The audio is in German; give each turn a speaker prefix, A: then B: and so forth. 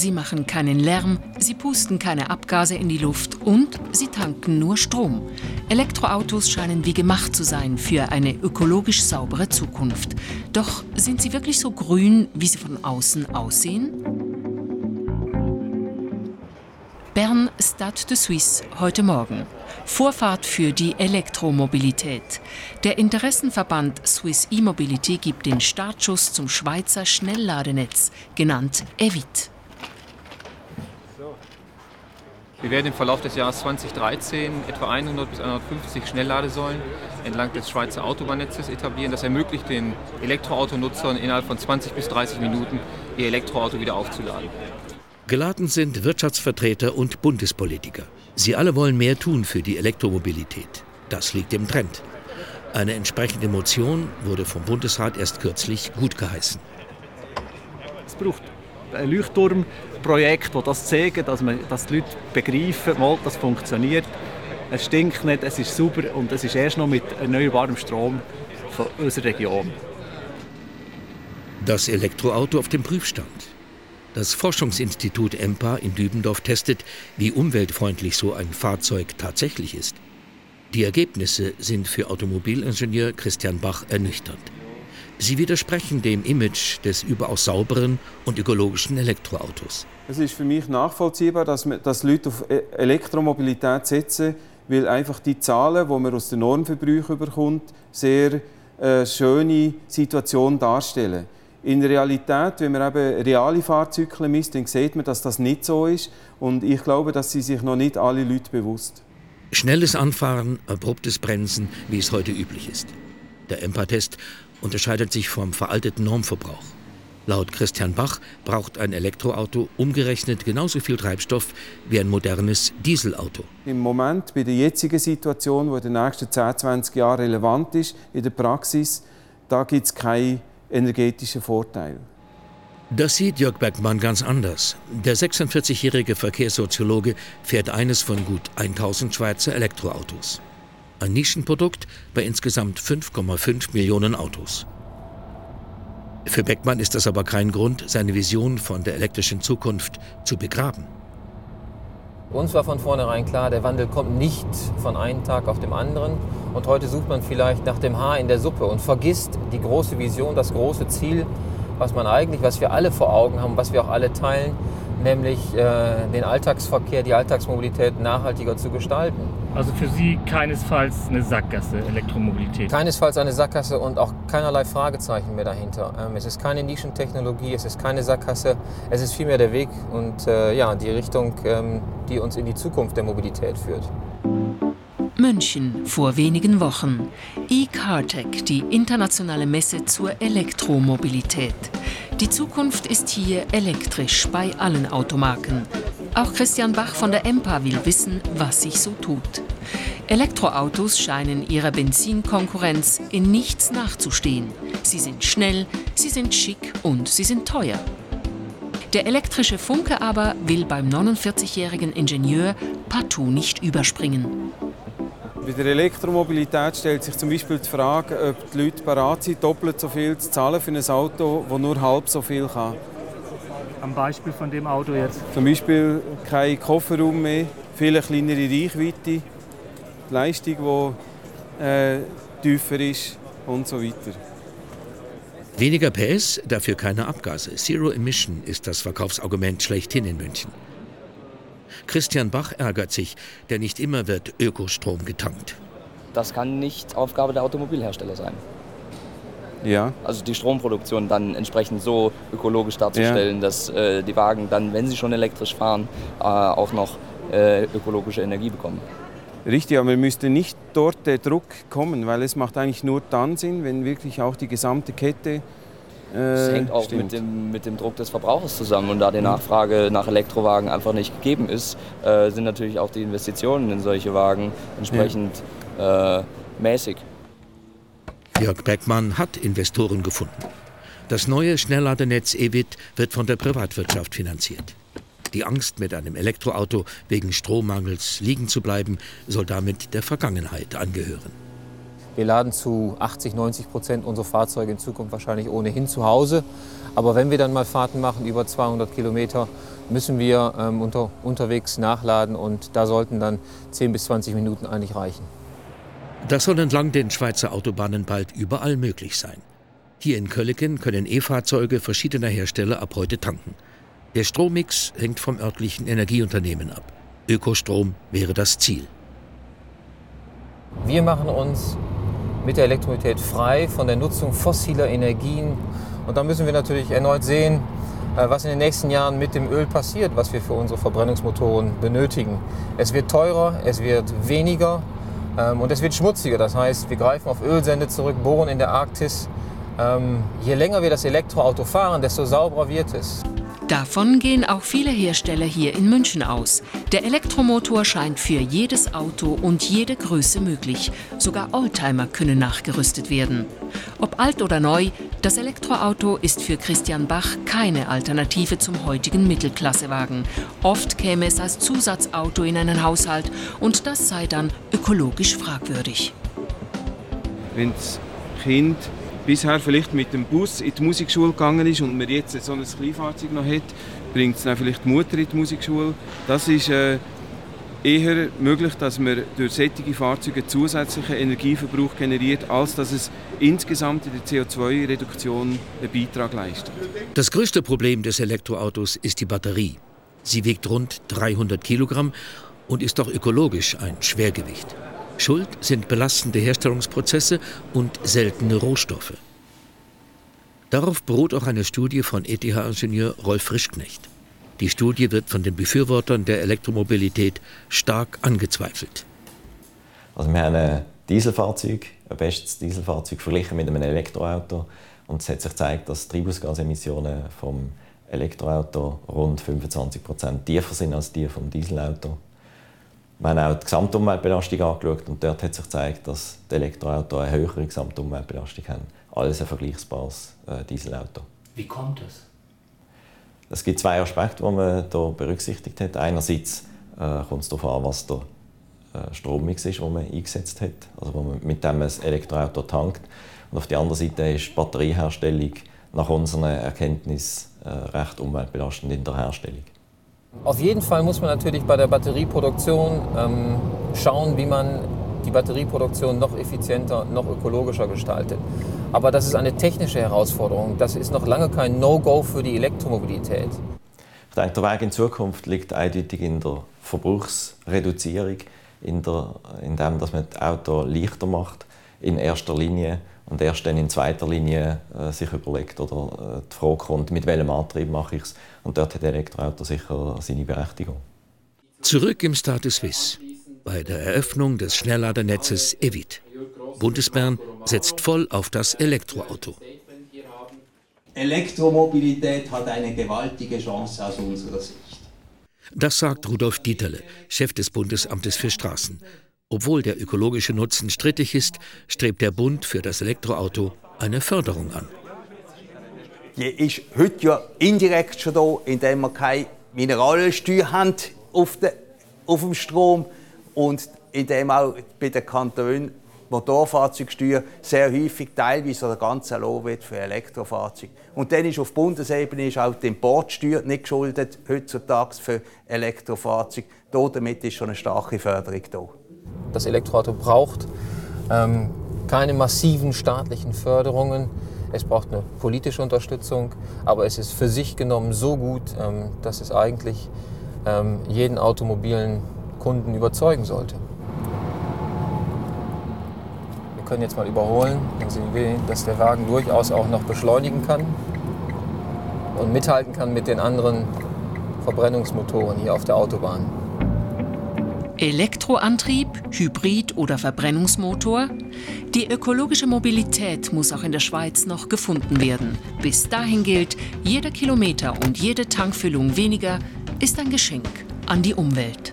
A: sie machen keinen Lärm, sie pusten keine Abgase in die Luft und sie tanken nur Strom. Elektroautos scheinen wie gemacht zu sein für eine ökologisch saubere Zukunft. Doch sind sie wirklich so grün, wie sie von außen aussehen? Bern Stade de Suisse heute Morgen. Vorfahrt für die Elektromobilität. Der Interessenverband Swiss E-Mobility gibt den Startschuss zum Schweizer Schnellladenetz, genannt EVIT.
B: Wir werden im Verlauf des Jahres 2013 etwa 100 bis 150 Schnellladesäulen entlang des Schweizer Autobahnnetzes etablieren. Das ermöglicht den Elektroautonutzern innerhalb von 20 bis 30 Minuten ihr Elektroauto wieder aufzuladen.
C: Geladen sind Wirtschaftsvertreter und Bundespolitiker. Sie alle wollen mehr tun für die Elektromobilität. Das liegt im Trend. Eine entsprechende Motion wurde vom Bundesrat erst kürzlich gut geheißen.
D: Es braucht ein Leuchtturmprojekt, das das zeigt, dass, man, dass die Leute begreifen, mal, das funktioniert. Es stinkt nicht, es ist sauber und es ist erst noch mit erneuerbarem Strom von unserer Region.
C: Das Elektroauto auf dem Prüfstand. Das Forschungsinstitut EMPA in Dübendorf testet, wie umweltfreundlich so ein Fahrzeug tatsächlich ist. Die Ergebnisse sind für Automobilingenieur Christian Bach ernüchternd. Sie widersprechen dem Image des überaus sauberen und ökologischen Elektroautos.
E: Es ist für mich nachvollziehbar, dass, dass Leute auf e- Elektromobilität setzen, weil einfach die Zahlen, die man aus den Normverbrauch bekommt, sehr äh, schöne Situation darstellen. In der Realität, wenn man eben reale Fahrzeuge misst, dann sieht man, dass das nicht so ist. Und ich glaube, dass sie sich noch nicht alle Leute bewusst.
C: Schnelles Anfahren, abruptes Bremsen, wie es heute üblich ist. Der EMPA-Test unterscheidet sich vom veralteten Normverbrauch. Laut Christian Bach braucht ein Elektroauto umgerechnet genauso viel Treibstoff wie ein modernes Dieselauto.
E: Im Moment, bei der jetzigen Situation, die in den nächsten 10, 20 Jahren relevant ist, in der Praxis, da gibt es keine energetischen Vorteil.
C: Das sieht Jörg Bergmann ganz anders. Der 46-jährige Verkehrssoziologe fährt eines von gut 1000 Schweizer Elektroautos. Ein Nischenprodukt bei insgesamt 5,5 Millionen Autos. Für Beckmann ist das aber kein Grund, seine Vision von der elektrischen Zukunft zu begraben.
B: Uns war von vornherein klar, der Wandel kommt nicht von einem Tag auf den anderen. Und heute sucht man vielleicht nach dem Haar in der Suppe und vergisst die große Vision, das große Ziel, was man eigentlich, was wir alle vor Augen haben, was wir auch alle teilen, nämlich äh, den Alltagsverkehr, die Alltagsmobilität nachhaltiger zu gestalten.
F: Also für Sie keinesfalls eine Sackgasse, Elektromobilität?
B: Keinesfalls eine Sackgasse und auch keinerlei Fragezeichen mehr dahinter. Ähm, es ist keine Nischentechnologie, es ist keine Sackgasse, es ist vielmehr der Weg und äh, ja, die Richtung, ähm, die uns in die Zukunft der Mobilität führt.
A: München vor wenigen Wochen. E-Cartech, die internationale Messe zur Elektromobilität. Die Zukunft ist hier elektrisch bei allen Automarken. Auch Christian Bach von der EMPA will wissen, was sich so tut. Elektroautos scheinen ihrer Benzinkonkurrenz in nichts nachzustehen. Sie sind schnell, sie sind schick und sie sind teuer. Der elektrische Funke aber will beim 49-jährigen Ingenieur partout nicht überspringen.
E: Bei der Elektromobilität stellt sich zum Beispiel die Frage, ob die Leute bereit sind, doppelt so viel zu zahlen für ein Auto, das nur halb so viel kann.
F: Am Beispiel von dem Auto jetzt?
E: Zum Beispiel kein Kofferraum mehr, viel kleinere Reichweite, die Leistung, die äh, tiefer ist und so weiter.
C: Weniger PS, dafür keine Abgase. Zero Emission ist das Verkaufsargument schlechthin in München. Christian Bach ärgert sich, denn nicht immer wird Ökostrom getankt.
G: Das kann nicht Aufgabe der Automobilhersteller sein.
E: Ja.
G: Also die Stromproduktion dann entsprechend so ökologisch darzustellen, ja. dass äh, die Wagen dann, wenn sie schon elektrisch fahren, äh, auch noch äh, ökologische Energie bekommen.
E: Richtig, aber müsste nicht dort der Druck kommen, weil es macht eigentlich nur dann Sinn, wenn wirklich auch die gesamte Kette
G: das äh, hängt auch mit dem, mit dem Druck des Verbrauchers zusammen. Und da die. Nachfrage nach Elektrowagen einfach nicht gegeben ist, äh, sind natürlich auch die Investitionen in solche Wagen entsprechend ja. äh, mäßig.
C: Jörg Beckmann hat Investoren gefunden. Das neue Schnellladernetz EWIT wird von der Privatwirtschaft finanziert. Die Angst, mit einem Elektroauto wegen Strommangels liegen zu bleiben, soll damit der Vergangenheit angehören.
B: Wir laden zu 80, 90 Prozent unsere Fahrzeuge in Zukunft wahrscheinlich ohnehin zu Hause. Aber wenn wir dann mal Fahrten machen, über 200 Kilometer, müssen wir ähm, unter, unterwegs nachladen und da sollten dann 10 bis 20 Minuten eigentlich reichen.
C: Das soll entlang den Schweizer Autobahnen bald überall möglich sein. Hier in Kölleken können E-Fahrzeuge verschiedener Hersteller ab heute tanken. Der Strommix hängt vom örtlichen Energieunternehmen ab. Ökostrom wäre das Ziel.
B: Wir machen uns mit der Elektromobilität frei von der Nutzung fossiler Energien. Und da müssen wir natürlich erneut sehen, äh, was in den nächsten Jahren mit dem Öl passiert, was wir für unsere Verbrennungsmotoren benötigen. Es wird teurer, es wird weniger ähm, und es wird schmutziger. Das heißt, wir greifen auf Ölsende zurück, bohren in der Arktis. Ähm, je länger wir das Elektroauto fahren, desto sauberer wird es.
A: Davon gehen auch viele Hersteller hier in München aus. Der Elektromotor scheint für jedes Auto und jede Größe möglich. Sogar Oldtimer können nachgerüstet werden. Ob alt oder neu, das Elektroauto ist für Christian Bach keine Alternative zum heutigen Mittelklassewagen. Oft käme es als Zusatzauto in einen Haushalt und das sei dann ökologisch fragwürdig.
E: Wenn das Kind bisher vielleicht mit dem Bus in die Musikschule gegangen ist und man jetzt so ein Kleinfahrzeug noch hat, bringt es dann vielleicht die Mutter in die Musikschule. Das ist äh, eher möglich, dass man durch solche Fahrzeuge zusätzlichen Energieverbrauch generiert, als dass es insgesamt in der CO2-Reduktion einen Beitrag leistet.
C: Das größte Problem des Elektroautos ist die Batterie. Sie wiegt rund 300 Kilogramm und ist auch ökologisch ein Schwergewicht. Schuld sind belastende Herstellungsprozesse und seltene Rohstoffe. Darauf beruht auch eine Studie von ETH-Ingenieur Rolf Frischknecht. Die Studie wird von den Befürwortern der Elektromobilität stark angezweifelt.
H: Also wir haben ein Dieselfahrzeug, ein bestes Dieselfahrzeug verglichen mit einem Elektroauto. Und es hat sich gezeigt, dass die Treibhausgasemissionen vom Elektroauto rund 25 Prozent tiefer sind als die vom Dieselauto. Wir haben auch die Gesamtumweltbelastung angeschaut und dort hat sich gezeigt, dass die Elektroautos eine höhere Gesamtumweltbelastung haben als ein vergleichbares äh, Dieselauto.
C: Wie kommt das?
H: Es gibt zwei Aspekte, die man hier berücksichtigt hat. Einerseits äh, kommt es darauf an, was der äh, Strommix ist, den man eingesetzt hat, also wo man mit dem ein Elektroauto tankt. Und auf der anderen Seite ist die Batterieherstellung nach unseren Erkenntnissen äh, recht umweltbelastend in der Herstellung.
B: Auf jeden Fall muss man natürlich bei der Batterieproduktion ähm, schauen, wie man die Batterieproduktion noch effizienter, noch ökologischer gestaltet. Aber das ist eine technische Herausforderung. Das ist noch lange kein No-Go für die Elektromobilität.
H: Ich denke, der Weg in Zukunft liegt eindeutig in der Verbrauchsreduzierung, in, der, in dem, dass man das Auto leichter macht, in erster Linie und erst dann in zweiter Linie äh, sich überlegt oder äh, die Frage kommt, mit welchem Antrieb mache ich es. Und dort hat Elektroauto sicher seine Berechtigung.
C: Zurück im Status Suisse bei der Eröffnung des Schnellladernetzes Evit. Bundesbern setzt voll auf das Elektroauto.
I: Elektromobilität hat eine gewaltige Chance aus unserer Sicht.
C: Das sagt Rudolf Dieterle, Chef des Bundesamtes für Straßen. Obwohl der ökologische Nutzen strittig ist, strebt der Bund für das Elektroauto eine Förderung an.
I: Die ist heute ja indirekt schon da, indem wir keine Mineralölsteuer haben auf, de, auf dem Strom und indem auch bei den Kantonen Motorfahrzeugsteuer sehr häufig teilweise oder ganz erlaubt wird für Elektrofahrzeuge. Und dann ist auf Bundesebene ist auch die Importsteuer nicht geschuldet heutzutage für Elektrofahrzeuge. Damit ist schon eine starke Förderung da.
B: Das Elektroauto braucht ähm, keine massiven staatlichen Förderungen. Es braucht eine politische Unterstützung, aber es ist für sich genommen so gut, ähm, dass es eigentlich ähm, jeden automobilen Kunden überzeugen sollte. Wir können jetzt mal überholen, dann sehen wir, dass der Wagen durchaus auch noch beschleunigen kann und mithalten kann mit den anderen Verbrennungsmotoren hier auf der Autobahn.
A: Elektroantrieb, Hybrid oder Verbrennungsmotor? Die ökologische Mobilität muss auch in der Schweiz noch gefunden werden. Bis dahin gilt, jeder Kilometer und jede Tankfüllung weniger ist ein Geschenk an die Umwelt.